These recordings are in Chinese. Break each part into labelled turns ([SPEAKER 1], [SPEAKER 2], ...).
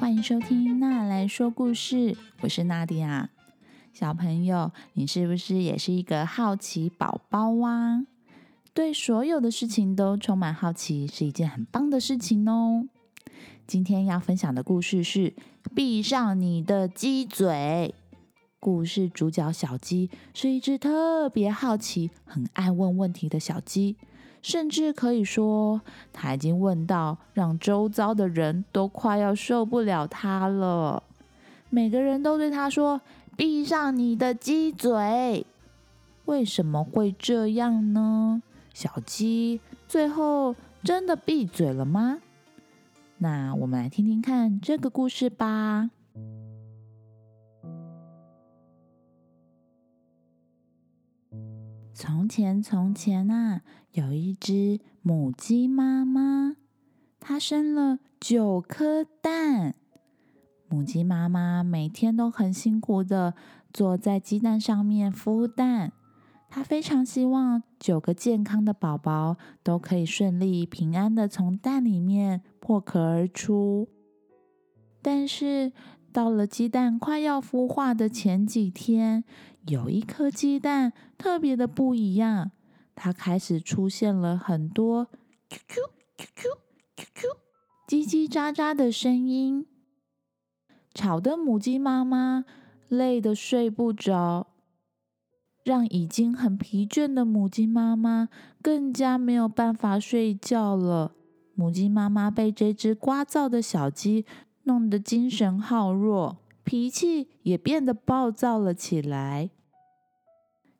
[SPEAKER 1] 欢迎收听娜来说故事，我是娜迪亚。小朋友，你是不是也是一个好奇宝宝啊？对所有的事情都充满好奇，是一件很棒的事情哦。今天要分享的故事是《闭上你的鸡嘴》。故事主角小鸡是一只特别好奇、很爱问问题的小鸡，甚至可以说，他已经问到让周遭的人都快要受不了他了。每个人都对他说：“闭上你的鸡嘴。”为什么会这样呢？小鸡最后真的闭嘴了吗？那我们来听听看这个故事吧。从前，从前啊，有一只母鸡妈妈，它生了九颗蛋。母鸡妈妈每天都很辛苦的坐在鸡蛋上面孵蛋，它非常希望九个健康的宝宝都可以顺利平安的从蛋里面破壳而出。但是，到了鸡蛋快要孵化的前几天，有一颗鸡蛋特别的不一样，它开始出现了很多“啾啾啾啾啾啾”叽叽喳喳的声音，吵得母鸡妈妈累得睡不着，让已经很疲倦的母鸡妈妈更加没有办法睡觉了。母鸡妈妈被这只聒噪的小鸡。弄得精神耗弱，脾气也变得暴躁了起来。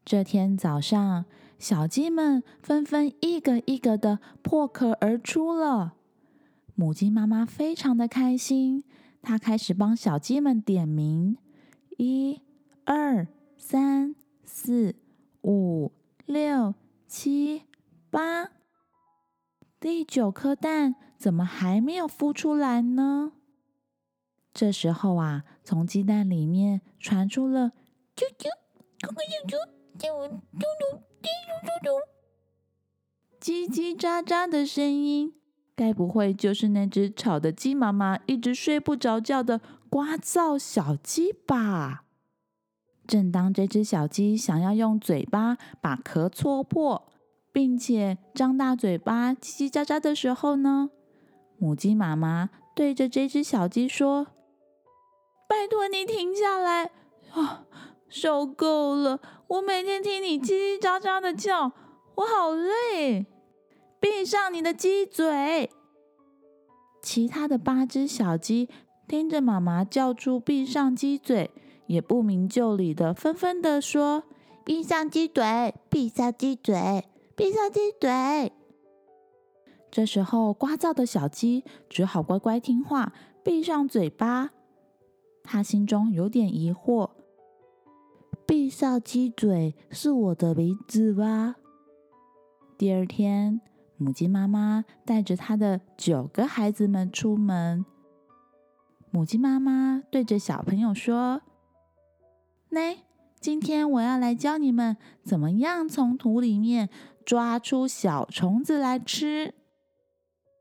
[SPEAKER 1] 这天早上，小鸡们纷纷一个一个的破壳而出了。母鸡妈妈非常的开心，她开始帮小鸡们点名：一、二、三、四、五、六、七、八。第九颗蛋怎么还没有孵出来呢？这时候啊，从鸡蛋里面传出了“啾啾，咕咕啾啾，啾啾啾，啾啾啾”叽叽喳喳的声音。该不会就是那只吵的鸡妈妈一直睡不着觉的呱噪小鸡吧？正当这只小鸡想要用嘴巴把壳戳破，并且张大嘴巴叽叽喳喳的时候呢，母鸡妈妈对着这只小鸡说。拜托你停下来啊！受够了！我每天听你叽叽喳喳的叫，我好累。闭上你的鸡嘴！其他的八只小鸡听着妈妈叫出“闭上鸡嘴”，也不明就里的纷纷的说：“闭上鸡嘴，闭上鸡嘴，闭上鸡嘴。”这时候，聒噪的小鸡只好乖乖听话，闭上嘴巴。他心中有点疑惑：“闭上鸡嘴是我的名字吧？”第二天，母鸡妈妈带着她的九个孩子们出门。母鸡妈妈对着小朋友说：“来，今天我要来教你们怎么样从土里面抓出小虫子来吃。”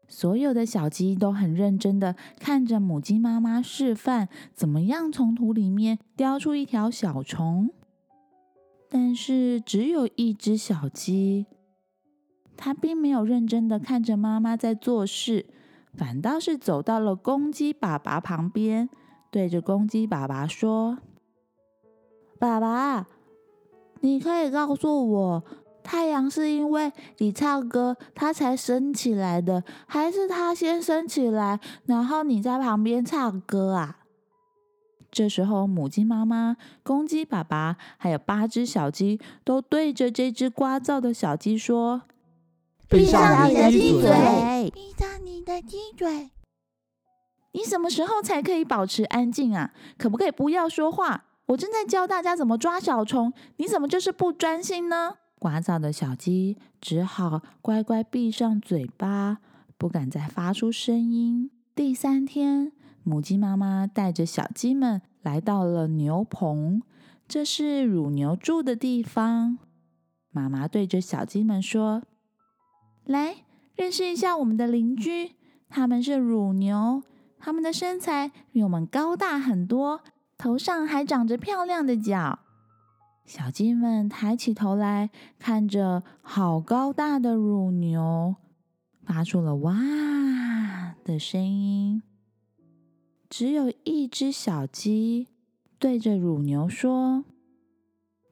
[SPEAKER 1] 所有的小鸡都很认真的看着母鸡妈妈示范怎么样从土里面叼出一条小虫，但是只有一只小鸡，它并没有认真的看着妈妈在做事，反倒是走到了公鸡爸爸旁边，对着公鸡爸爸说：“爸爸，你可以告诉我。”太阳是因为你唱歌，它才升起来的，还是它先升起来，然后你在旁边唱歌啊？这时候，母鸡妈妈、公鸡爸爸还有八只小鸡都对着这只聒噪的小鸡说：“
[SPEAKER 2] 闭上你的鸡嘴，
[SPEAKER 3] 闭上你的鸡嘴！
[SPEAKER 1] 你什么时候才可以保持安静啊？可不可以不要说话？我正在教大家怎么抓小虫，你怎么就是不专心呢？”聒噪的小鸡只好乖乖闭上嘴巴，不敢再发出声音。第三天，母鸡妈妈带着小鸡们来到了牛棚，这是乳牛住的地方。妈妈对着小鸡们说：“来，认识一下我们的邻居，他们是乳牛。它们的身材比我们高大很多，头上还长着漂亮的角。小鸡们抬起头来，看着好高大的乳牛，发出了“哇”的声音。只有一只小鸡对着乳牛说：“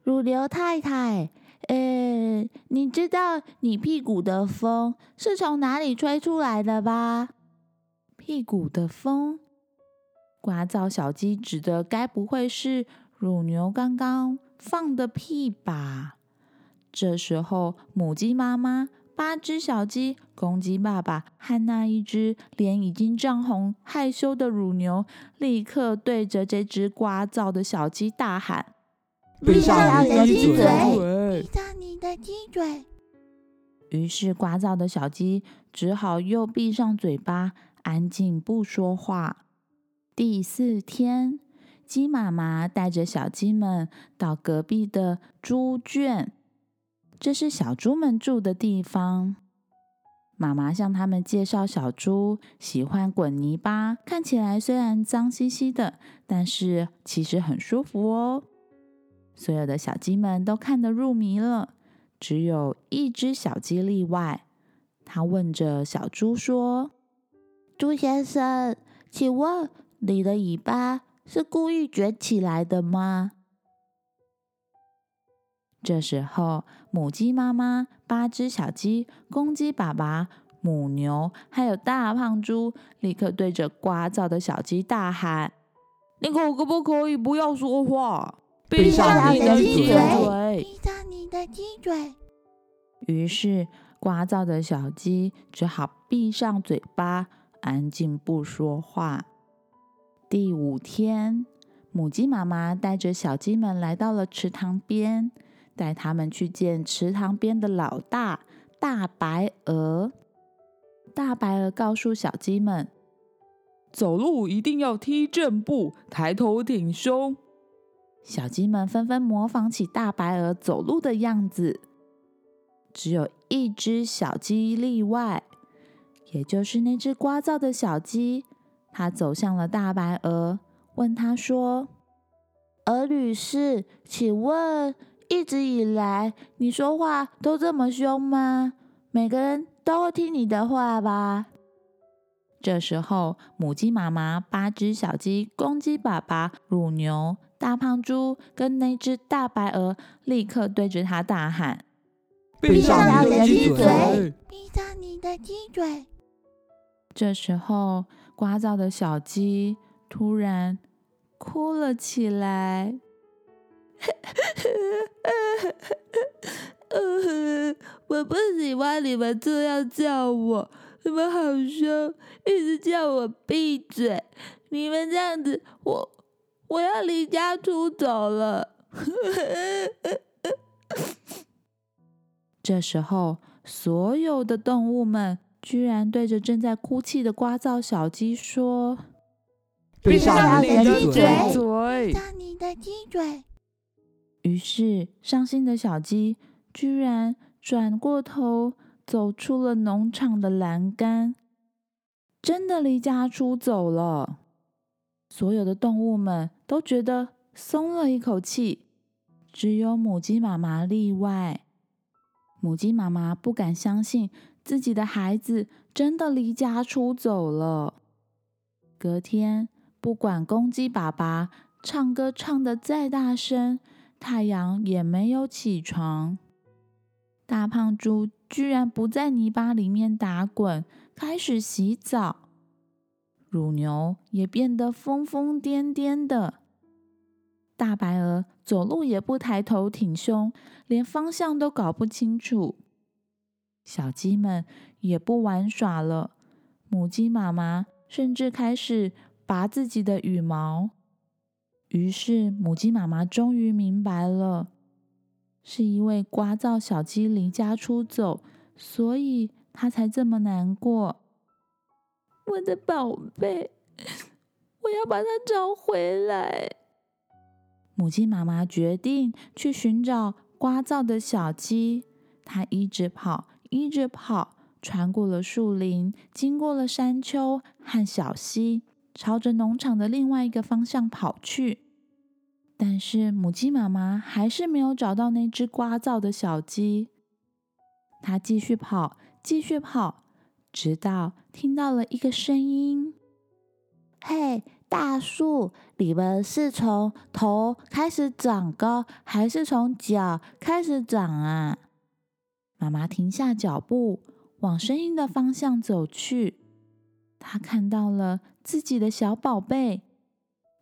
[SPEAKER 3] 乳牛太太，呃，你知道你屁股的风是从哪里吹出来的吧？”
[SPEAKER 1] 屁股的风，呱噪小鸡指的该不会是乳牛刚刚放的屁吧？这时候，母鸡妈妈。八只小鸡，公鸡爸爸和那一只脸已经涨红、害羞的乳牛，立刻对着这只聒噪的小鸡大喊：“
[SPEAKER 2] 闭上你的鸡嘴！
[SPEAKER 3] 闭上你的鸡嘴！”
[SPEAKER 1] 于是，聒噪的小鸡只好又闭上嘴巴，安静不说话。第四天，鸡妈妈带着小鸡们到隔壁的猪圈。这是小猪们住的地方。妈妈向他们介绍，小猪喜欢滚泥巴，看起来虽然脏兮兮的，但是其实很舒服哦。所有的小鸡们都看得入迷了，只有一只小鸡例外。他问着小猪说：“
[SPEAKER 3] 猪先生，请问你的尾巴是故意卷起来的吗？”
[SPEAKER 1] 这时候，母鸡妈妈、八只小鸡、公鸡爸爸、母牛，还有大胖猪，立刻对着呱噪的小鸡大喊：“你可不可以不要说话？
[SPEAKER 2] 闭上你的鸡
[SPEAKER 3] 嘴！闭上你的鸡嘴！”
[SPEAKER 1] 于是，呱噪的小鸡只好闭上嘴巴，安静不说话。第五天，母鸡妈妈带着小鸡们来到了池塘边。带他们去见池塘边的老大大白鹅。大白鹅告诉小鸡们：“
[SPEAKER 4] 走路一定要踢正步，抬头挺胸。”
[SPEAKER 1] 小鸡们纷纷模仿起大白鹅走路的样子。只有一只小鸡例外，也就是那只聒噪的小鸡。它走向了大白鹅，问他说：“
[SPEAKER 3] 鹅女士，请问？”一直以来，你说话都这么凶吗？每个人都会听你的话吧？
[SPEAKER 1] 这时候，母鸡妈妈、八只小鸡、公鸡爸爸、乳牛、大胖猪跟那只大白鹅立刻对着它大喊：“
[SPEAKER 2] 闭上你的鸡嘴！
[SPEAKER 3] 闭上你的鸡嘴！”
[SPEAKER 1] 这时候，呱噪的小鸡突然哭了起来。
[SPEAKER 3] 我不喜欢你们这样叫我，你们好凶，一直叫我闭嘴。你们这样子，我我要离家出走了。
[SPEAKER 1] 这时候，所有的动物们居然对着正在哭泣的呱噪小鸡说：“
[SPEAKER 2] 闭上你的鸡嘴！
[SPEAKER 3] 闭上你的鸡嘴！”
[SPEAKER 1] 于是，伤心的小鸡居然转过头，走出了农场的栏杆，真的离家出走了。所有的动物们都觉得松了一口气，只有母鸡妈妈例外。母鸡妈妈不敢相信自己的孩子真的离家出走了。隔天，不管公鸡爸爸唱歌唱得再大声，太阳也没有起床，大胖猪居然不在泥巴里面打滚，开始洗澡。乳牛也变得疯疯癫癫的，大白鹅走路也不抬头挺胸，连方向都搞不清楚。小鸡们也不玩耍了，母鸡妈妈甚至开始拔自己的羽毛。于是，母鸡妈妈终于明白了，是因为呱噪小鸡离家出走，所以它才这么难过。
[SPEAKER 3] 我的宝贝，我要把它找回来。
[SPEAKER 1] 母鸡妈妈决定去寻找呱噪的小鸡。它一直跑，一直跑，穿过了树林，经过了山丘和小溪，朝着农场的另外一个方向跑去。但是母鸡妈妈还是没有找到那只聒噪的小鸡。它继续跑，继续跑，直到听到了一个声音：“
[SPEAKER 3] 嘿，大树，你们是从头开始长高，还是从脚开始长啊？”
[SPEAKER 1] 妈妈停下脚步，往声音的方向走去。他看到了自己的小宝贝，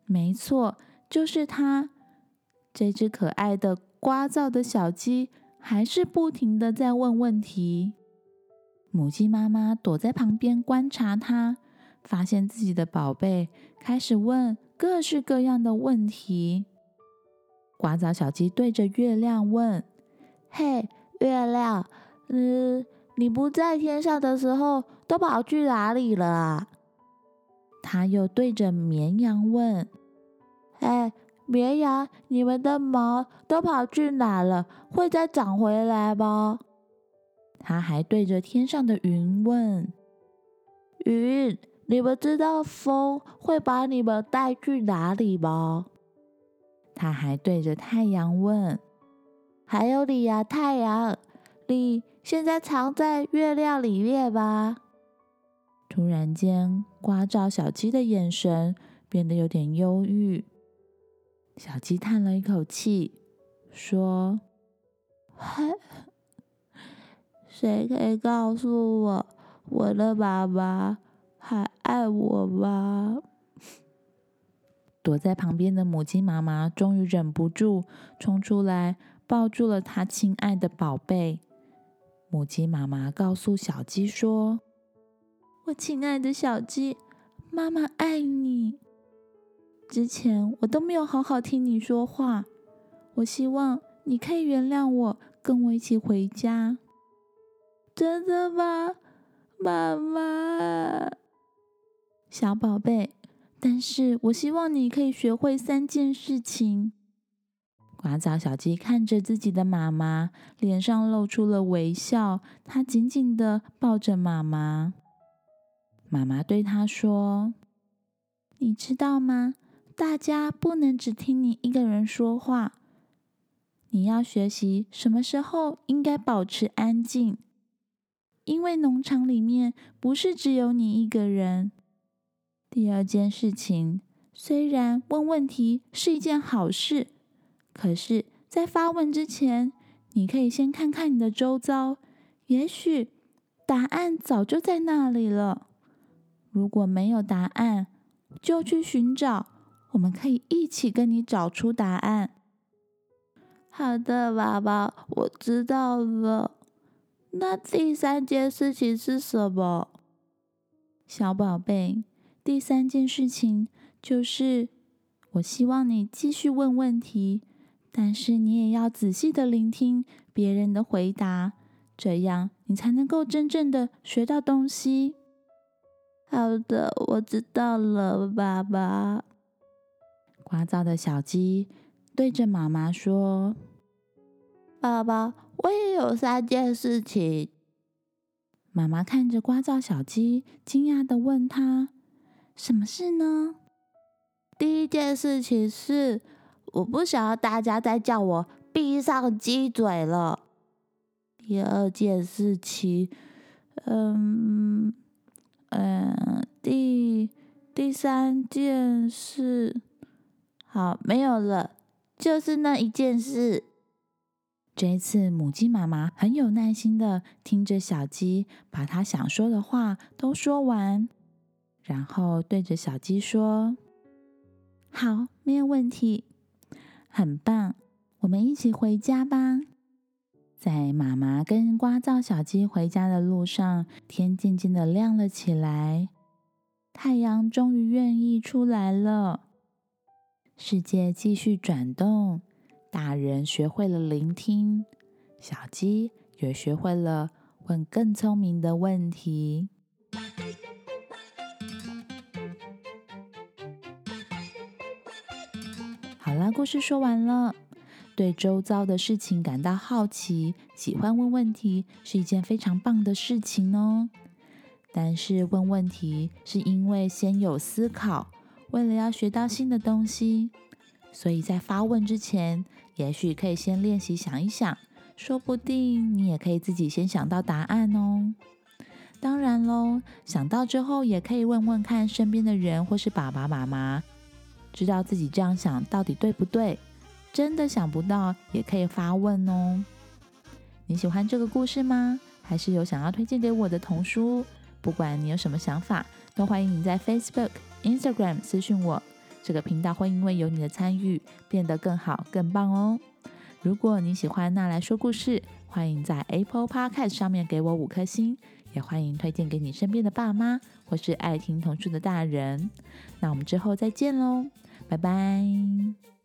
[SPEAKER 1] 没错，就是它。这只可爱的、聒噪的小鸡，还是不停的在问问题。母鸡妈妈躲在旁边观察它，发现自己的宝贝开始问各式各样的问题。聒噪小鸡对着月亮问：“
[SPEAKER 3] 嘿，月亮，嗯，你不在天上的时候，都跑去哪里了
[SPEAKER 1] 他？”又对着绵羊问：“
[SPEAKER 3] 哎。”绵羊，你们的毛都跑去哪了？会再长回来吗？
[SPEAKER 1] 他还对着天上的云问：“
[SPEAKER 3] 云，你们知道风会把你们带去哪里吗？”
[SPEAKER 1] 他还对着太阳问：“
[SPEAKER 3] 还有你呀，太阳，你现在藏在月亮里面吧？”
[SPEAKER 1] 突然间，刮照小鸡的眼神变得有点忧郁。小鸡叹了一口气，说：“
[SPEAKER 3] 谁可以告诉我，我的爸爸还爱我吗？”
[SPEAKER 1] 躲在旁边的母鸡妈妈终于忍不住冲出来，抱住了它亲爱的宝贝。母鸡妈妈告诉小鸡说：“
[SPEAKER 3] 我亲爱的小鸡，妈妈爱你。”
[SPEAKER 1] 之前我都没有好好听你说话，我希望你可以原谅我，跟我一起回家。
[SPEAKER 3] 真的吗，妈妈？
[SPEAKER 1] 小宝贝，但是我希望你可以学会三件事情。呱噪小鸡看着自己的妈妈，脸上露出了微笑，它紧紧的抱着妈妈。妈妈对他说：“你知道吗？”大家不能只听你一个人说话，你要学习什么时候应该保持安静，因为农场里面不是只有你一个人。第二件事情，虽然问问题是一件好事，可是，在发问之前，你可以先看看你的周遭，也许答案早就在那里了。如果没有答案，就去寻找。我们可以一起跟你找出答案。
[SPEAKER 3] 好的，爸爸，我知道了。那第三件事情是什么？
[SPEAKER 1] 小宝贝，第三件事情就是，我希望你继续问问题，但是你也要仔细的聆听别人的回答，这样你才能够真正的学到东西。
[SPEAKER 3] 好的，我知道了，爸爸。
[SPEAKER 1] 聒噪的小鸡对着妈妈说：“
[SPEAKER 3] 爸爸，我也有三件事情。”
[SPEAKER 1] 妈妈看着聒噪小鸡，惊讶的问他：“什么事呢？”
[SPEAKER 3] 第一件事情是，我不想要大家再叫我闭上鸡嘴了。第二件事情，嗯嗯，第第三件事。好，没有了，就是那一件事。
[SPEAKER 1] 这一次，母鸡妈妈很有耐心的听着小鸡把它想说的话都说完，然后对着小鸡说：“好，没有问题，很棒，我们一起回家吧。”在妈妈跟呱噪小鸡回家的路上，天渐渐的亮了起来，太阳终于愿意出来了。世界继续转动，大人学会了聆听，小鸡也学会了问更聪明的问题。好啦，故事说完了。对周遭的事情感到好奇，喜欢问问题，是一件非常棒的事情哦。但是问问题是因为先有思考，为了要学到新的东西，所以在发问之前，也许可以先练习想一想，说不定你也可以自己先想到答案哦。当然喽，想到之后也可以问问看身边的人或是爸爸妈妈，知道自己这样想到底对不对？真的想不到也可以发问哦。你喜欢这个故事吗？还是有想要推荐给我的童书？不管你有什么想法，都欢迎你在 Facebook、Instagram 私讯我。这个频道会因为有你的参与变得更好、更棒哦。如果你喜欢那来说故事，欢迎在 Apple Podcast 上面给我五颗星。也欢迎推荐给你身边的爸妈，或是爱听童书的大人。那我们之后再见喽，拜拜。